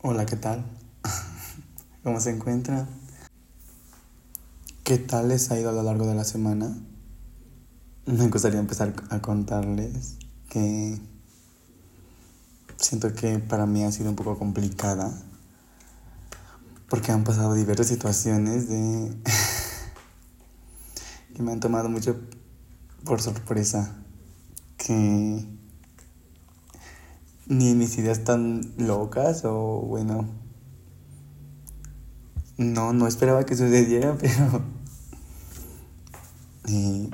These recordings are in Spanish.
Hola, ¿qué tal? ¿Cómo se encuentran? ¿Qué tal les ha ido a lo largo de la semana? Me gustaría empezar a contarles que siento que para mí ha sido un poco complicada porque han pasado diversas situaciones de que me han tomado mucho por sorpresa que ni mis ideas tan locas o bueno no no esperaba que sucediera pero eh,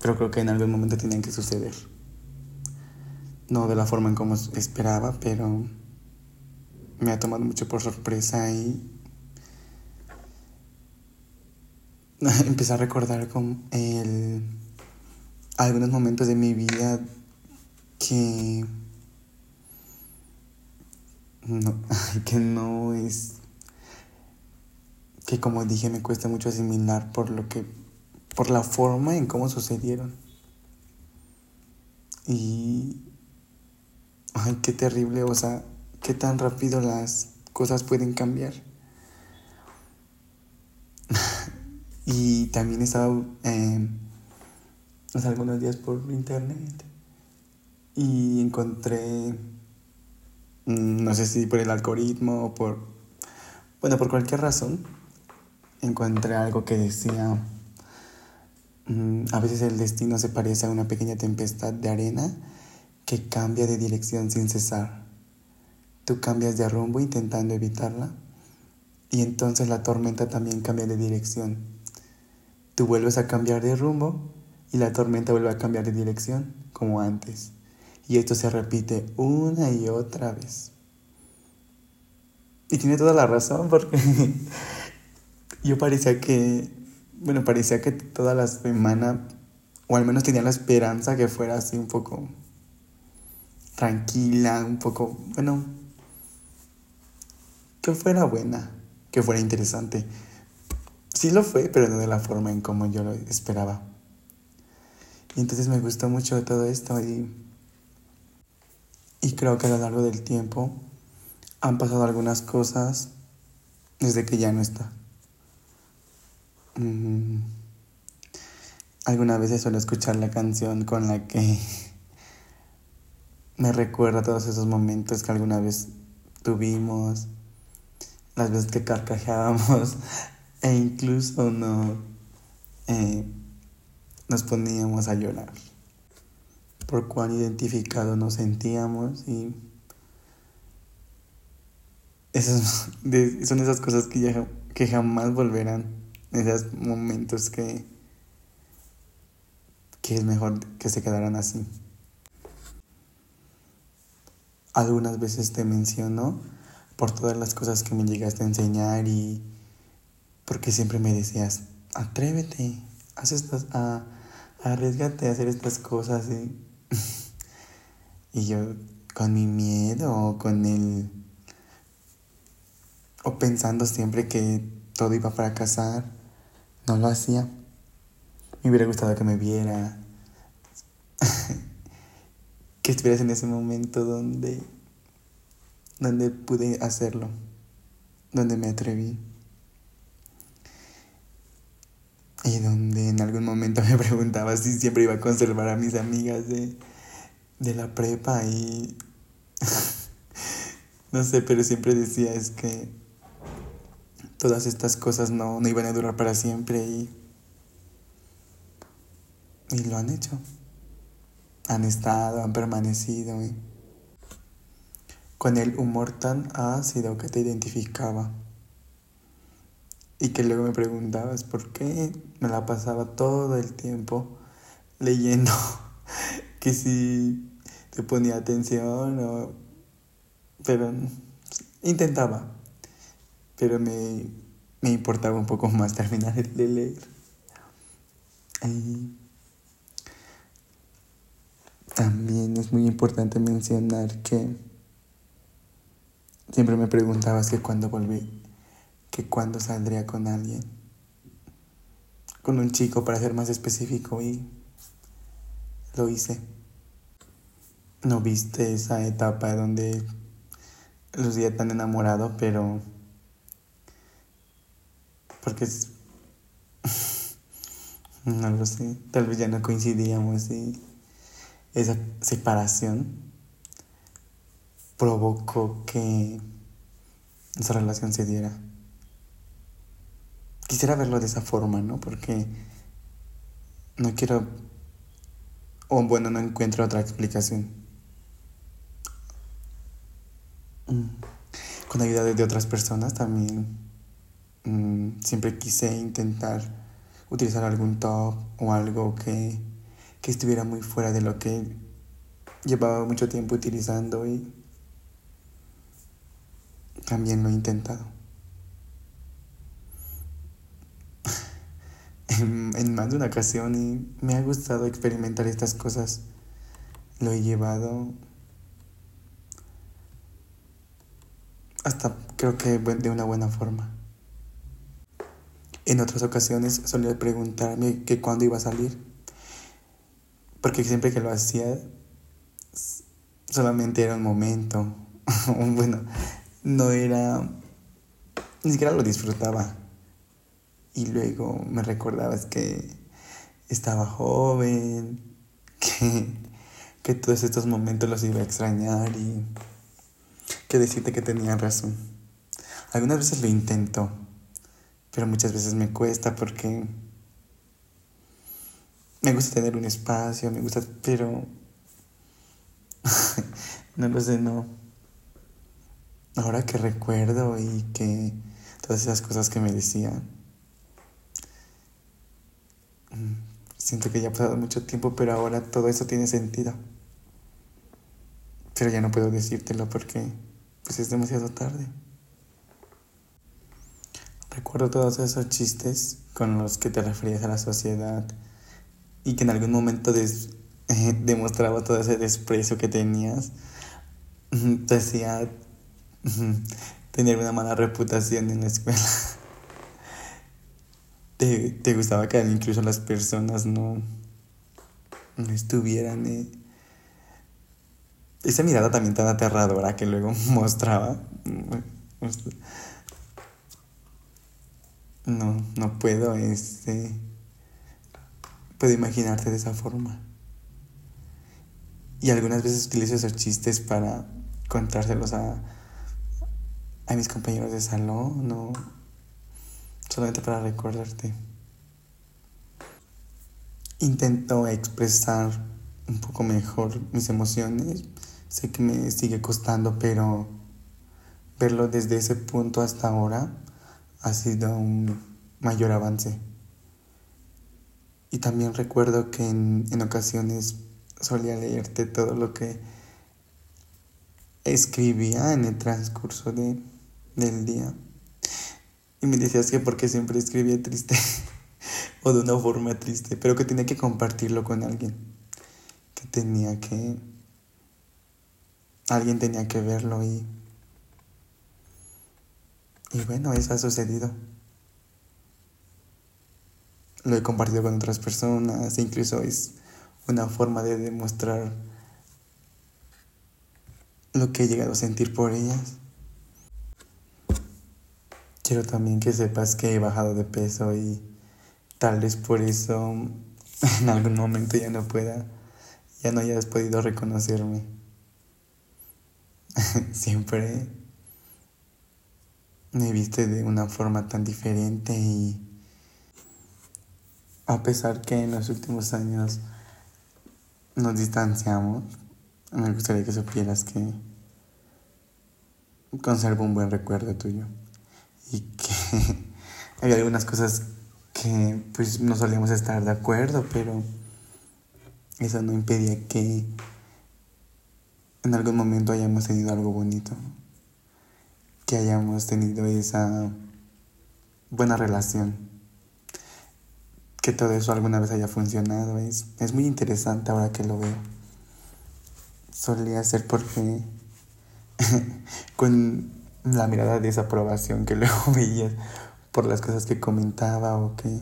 pero creo que en algún momento tenían que suceder. No de la forma en como esperaba pero me ha tomado mucho por sorpresa y empecé a recordar con el, algunos momentos de mi vida que no, que no es que como dije me cuesta mucho asimilar por lo que por la forma en cómo sucedieron. Y ay qué terrible o sea qué tan rápido las cosas pueden cambiar. Y también he estado eh, hace algunos días por internet y encontré no sé si por el algoritmo o por, bueno, por cualquier razón, encontré algo que decía, mm, a veces el destino se parece a una pequeña tempestad de arena que cambia de dirección sin cesar. Tú cambias de rumbo intentando evitarla y entonces la tormenta también cambia de dirección. Tú vuelves a cambiar de rumbo y la tormenta vuelve a cambiar de dirección como antes. Y esto se repite una y otra vez. Y tiene toda la razón porque yo parecía que, bueno, parecía que toda la semana, o al menos tenía la esperanza que fuera así un poco tranquila, un poco, bueno, que fuera buena, que fuera interesante. Sí lo fue, pero no de la forma en como yo lo esperaba. Y entonces me gustó mucho todo esto y y creo que a lo largo del tiempo han pasado algunas cosas desde que ya no está. Mm. Algunas veces suelo escuchar la canción con la que me recuerda todos esos momentos que alguna vez tuvimos, las veces que carcajeábamos e incluso no eh, nos poníamos a llorar por cuán identificados nos sentíamos y esas, son esas cosas que, ya, que jamás volverán, esos momentos que, que es mejor que se quedaran así. Algunas veces te menciono por todas las cosas que me llegaste a enseñar y porque siempre me decías, atrévete, haz estas, a, arriesgate a hacer estas cosas y y yo con mi miedo o con el... o pensando siempre que todo iba a fracasar, no lo hacía. Me hubiera gustado que me viera, que estuvieras en ese momento donde, donde pude hacerlo, donde me atreví. Y donde en algún momento me preguntaba si siempre iba a conservar a mis amigas de, de la prepa y no sé, pero siempre decía es que todas estas cosas no, no iban a durar para siempre y, y lo han hecho. Han estado, han permanecido y, con el humor tan ácido que te identificaba. Y que luego me preguntabas por qué me la pasaba todo el tiempo leyendo que si te ponía atención o... Pero intentaba. Pero me, me importaba un poco más terminar de leer. Y también es muy importante mencionar que siempre me preguntabas que cuándo volví, que cuándo saldría con alguien, con un chico para ser más específico y lo hice. ¿No viste esa etapa donde lucía tan enamorado, pero porque es no lo sé, tal vez ya no coincidíamos y esa separación provocó que esa relación se diera. Quisiera verlo de esa forma, ¿no? Porque no quiero, o bueno, no encuentro otra explicación. Mm. Con ayuda de otras personas también mm, siempre quise intentar utilizar algún top o algo que, que estuviera muy fuera de lo que llevaba mucho tiempo utilizando y también lo he intentado. En, más de una ocasión y me ha gustado experimentar estas cosas. Lo he llevado hasta creo que de una buena forma. En otras ocasiones solía preguntarme que cuándo iba a salir, porque siempre que lo hacía solamente era un momento, bueno, no era, ni siquiera lo disfrutaba. Y luego me recordabas que estaba joven, que, que todos estos momentos los iba a extrañar y que decirte que tenía razón. Algunas veces lo intento, pero muchas veces me cuesta porque me gusta tener un espacio, me gusta, pero no lo sé, no. Ahora que recuerdo y que todas esas cosas que me decían, Siento que ya ha pasado mucho tiempo, pero ahora todo eso tiene sentido. Pero ya no puedo decírtelo porque pues es demasiado tarde. Recuerdo todos esos chistes con los que te referías a la sociedad y que en algún momento demostraba todo ese desprecio que tenías. Te hacía tener una mala reputación en la escuela te, te gustaba que incluso las personas no, no estuvieran. Eh, esa mirada también tan aterradora que luego mostraba. No, no puedo, este. Puedo imaginarte de esa forma. Y algunas veces utilizo esos chistes para contárselos a, a mis compañeros de salón, ¿no? Solamente para recordarte. Intento expresar un poco mejor mis emociones. Sé que me sigue costando, pero verlo desde ese punto hasta ahora ha sido un mayor avance. Y también recuerdo que en, en ocasiones solía leerte todo lo que escribía en el transcurso de, del día. Y me decías que porque siempre escribía triste o de una forma triste, pero que tenía que compartirlo con alguien. Que tenía que... Alguien tenía que verlo y... Y bueno, eso ha sucedido. Lo he compartido con otras personas, incluso es una forma de demostrar lo que he llegado a sentir por ellas. Quiero también que sepas que he bajado de peso y tal vez por eso en algún momento ya no pueda, ya no hayas podido reconocerme. Siempre me viste de una forma tan diferente y a pesar que en los últimos años nos distanciamos, me gustaría que supieras que conservo un buen recuerdo tuyo y que había algunas cosas que pues no solíamos estar de acuerdo, pero eso no impedía que en algún momento hayamos tenido algo bonito, que hayamos tenido esa buena relación, que todo eso alguna vez haya funcionado, es, es muy interesante ahora que lo veo. Solía ser porque con la mirada de desaprobación que luego veías por las cosas que comentaba o que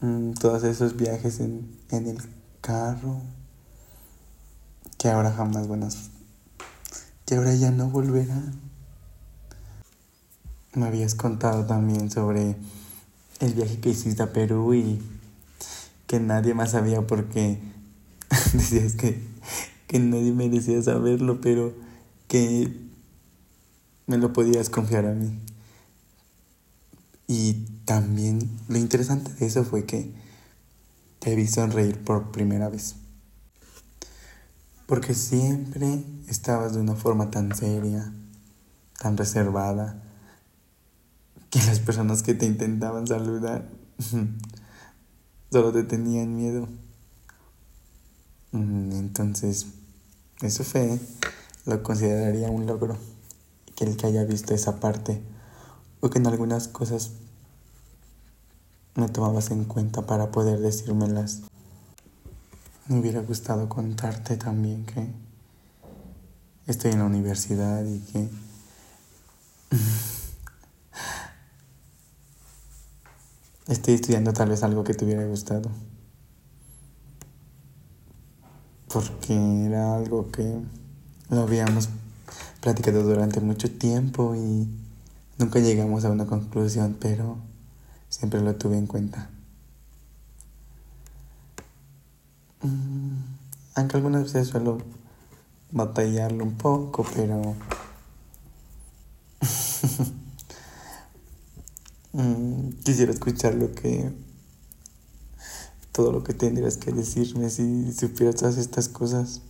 mm, todos esos viajes en, en el carro que ahora jamás buenas que ahora ya no volverá. Me habías contado también sobre el viaje que hiciste a Perú y que nadie más sabía porque decías que, que nadie merecía saberlo, pero que me lo podías confiar a mí. Y también lo interesante de eso fue que te vi sonreír por primera vez. Porque siempre estabas de una forma tan seria, tan reservada, que las personas que te intentaban saludar solo te tenían miedo. Mm, entonces, eso fue, lo consideraría un logro, que el que haya visto esa parte, o que en algunas cosas me tomabas en cuenta para poder decírmelas. Me hubiera gustado contarte también que estoy en la universidad y que estoy estudiando tal vez algo que te hubiera gustado. Porque era algo que lo habíamos platicado durante mucho tiempo y nunca llegamos a una conclusión, pero siempre lo tuve en cuenta. Mm, aunque algunas veces suelo batallarlo un poco, pero Mm, quisiera escuchar lo que. todo lo que tendrías que decirme si supieras todas estas cosas.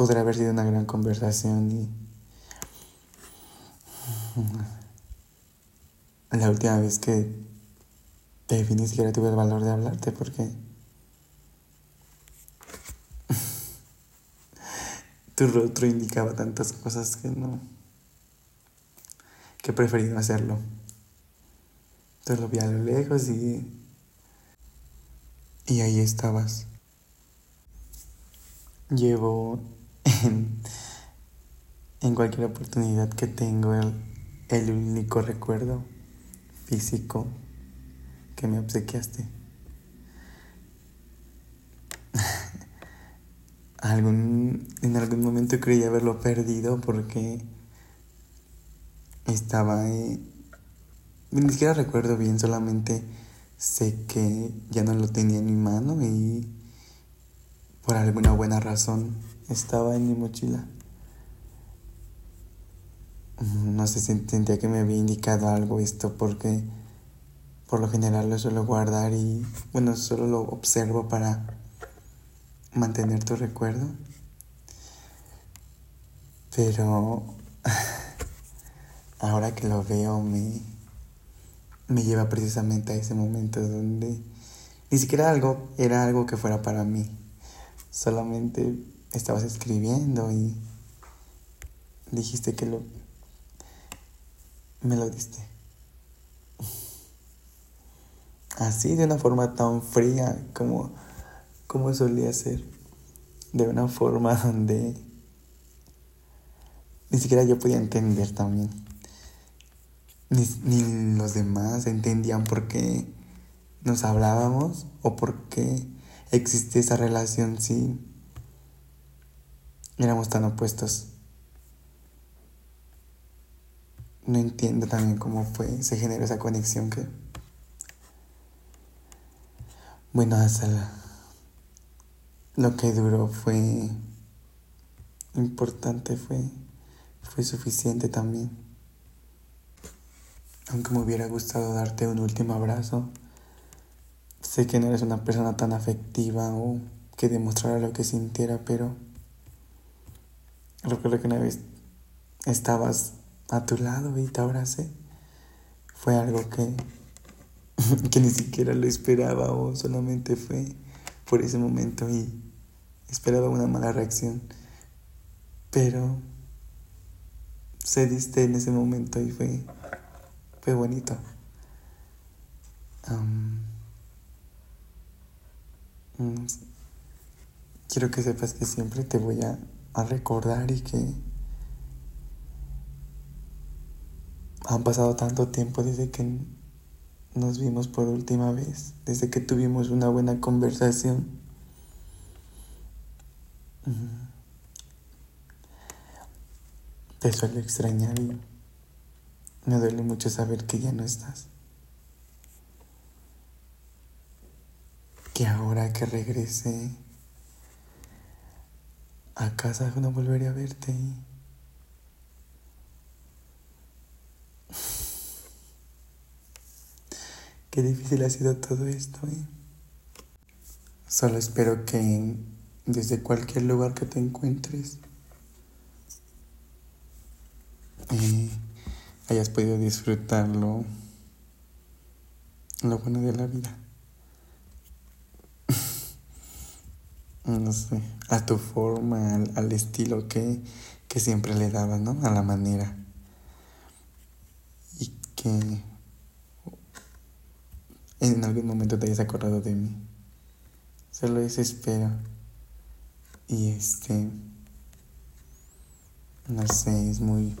Podría haber sido una gran conversación y. La última vez que te vi ni siquiera tuve el valor de hablarte porque. tu rostro indicaba tantas cosas que no que he preferido hacerlo. Entonces lo vi a lo lejos y. Y ahí estabas. Llevo en, cualquier oportunidad que tengo el, el único recuerdo físico que me obsequiaste. algún, en algún momento creí haberlo perdido porque estaba ahí. Ni siquiera recuerdo bien, solamente sé que ya no lo tenía en mi mano y por alguna buena razón estaba en mi mochila. No sé, sentía que me había indicado algo esto porque por lo general lo suelo guardar y bueno, solo lo observo para mantener tu recuerdo. Pero ahora que lo veo me, me lleva precisamente a ese momento donde ni siquiera algo era algo que fuera para mí. Solamente estabas escribiendo y dijiste que lo me lo diste. Así de una forma tan fría como como solía ser. De una forma donde ni siquiera yo podía entender también ni, los demás entendían por qué nos hablábamos o por qué existía esa relación si éramos tan opuestos. No entiendo también cómo fue, se generó esa conexión que... Bueno, hasta lo que duró fue importante, fue, fue suficiente también. Aunque me hubiera gustado darte un último abrazo, sé que no eres una persona tan afectiva o que demostrara lo que sintiera, pero recuerdo que una vez estabas a tu lado y te abracé. Fue algo que, que ni siquiera lo esperaba o solamente fue por ese momento y esperaba una mala reacción. Pero se diste en ese momento y fue fue bonito. Mm, quiero que sepas que siempre te voy a, a recordar y que han pasado tanto tiempo desde que nos vimos por última vez, desde que tuvimos una buena conversación. Te suelo extrañar y me duele mucho saber que ya no estás. Que ahora que regrese a casa no volveré a verte. Qué difícil ha sido todo esto, ¿eh? Solo espero que desde cualquier lugar que te encuentres eh, hayas podido disfrutarlo lo bueno de la vida. No sé, a tu forma, al, estilo que, que siempre le dabas, ¿no? A la manera. Y que en algún momento te hayas acordado de mí. Solo eso espero. Y este, no sé, es muy,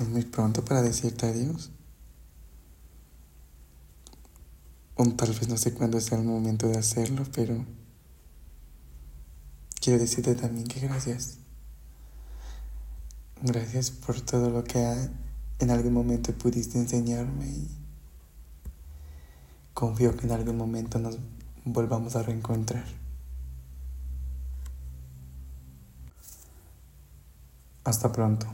es muy pronto para decirte adiós. Tal vez no sé cuándo sea el momento de hacerlo, pero quiero decirte también que gracias. Gracias por todo lo que en algún momento pudiste enseñarme y confío que en algún momento nos volvamos a reencontrar. Hasta pronto.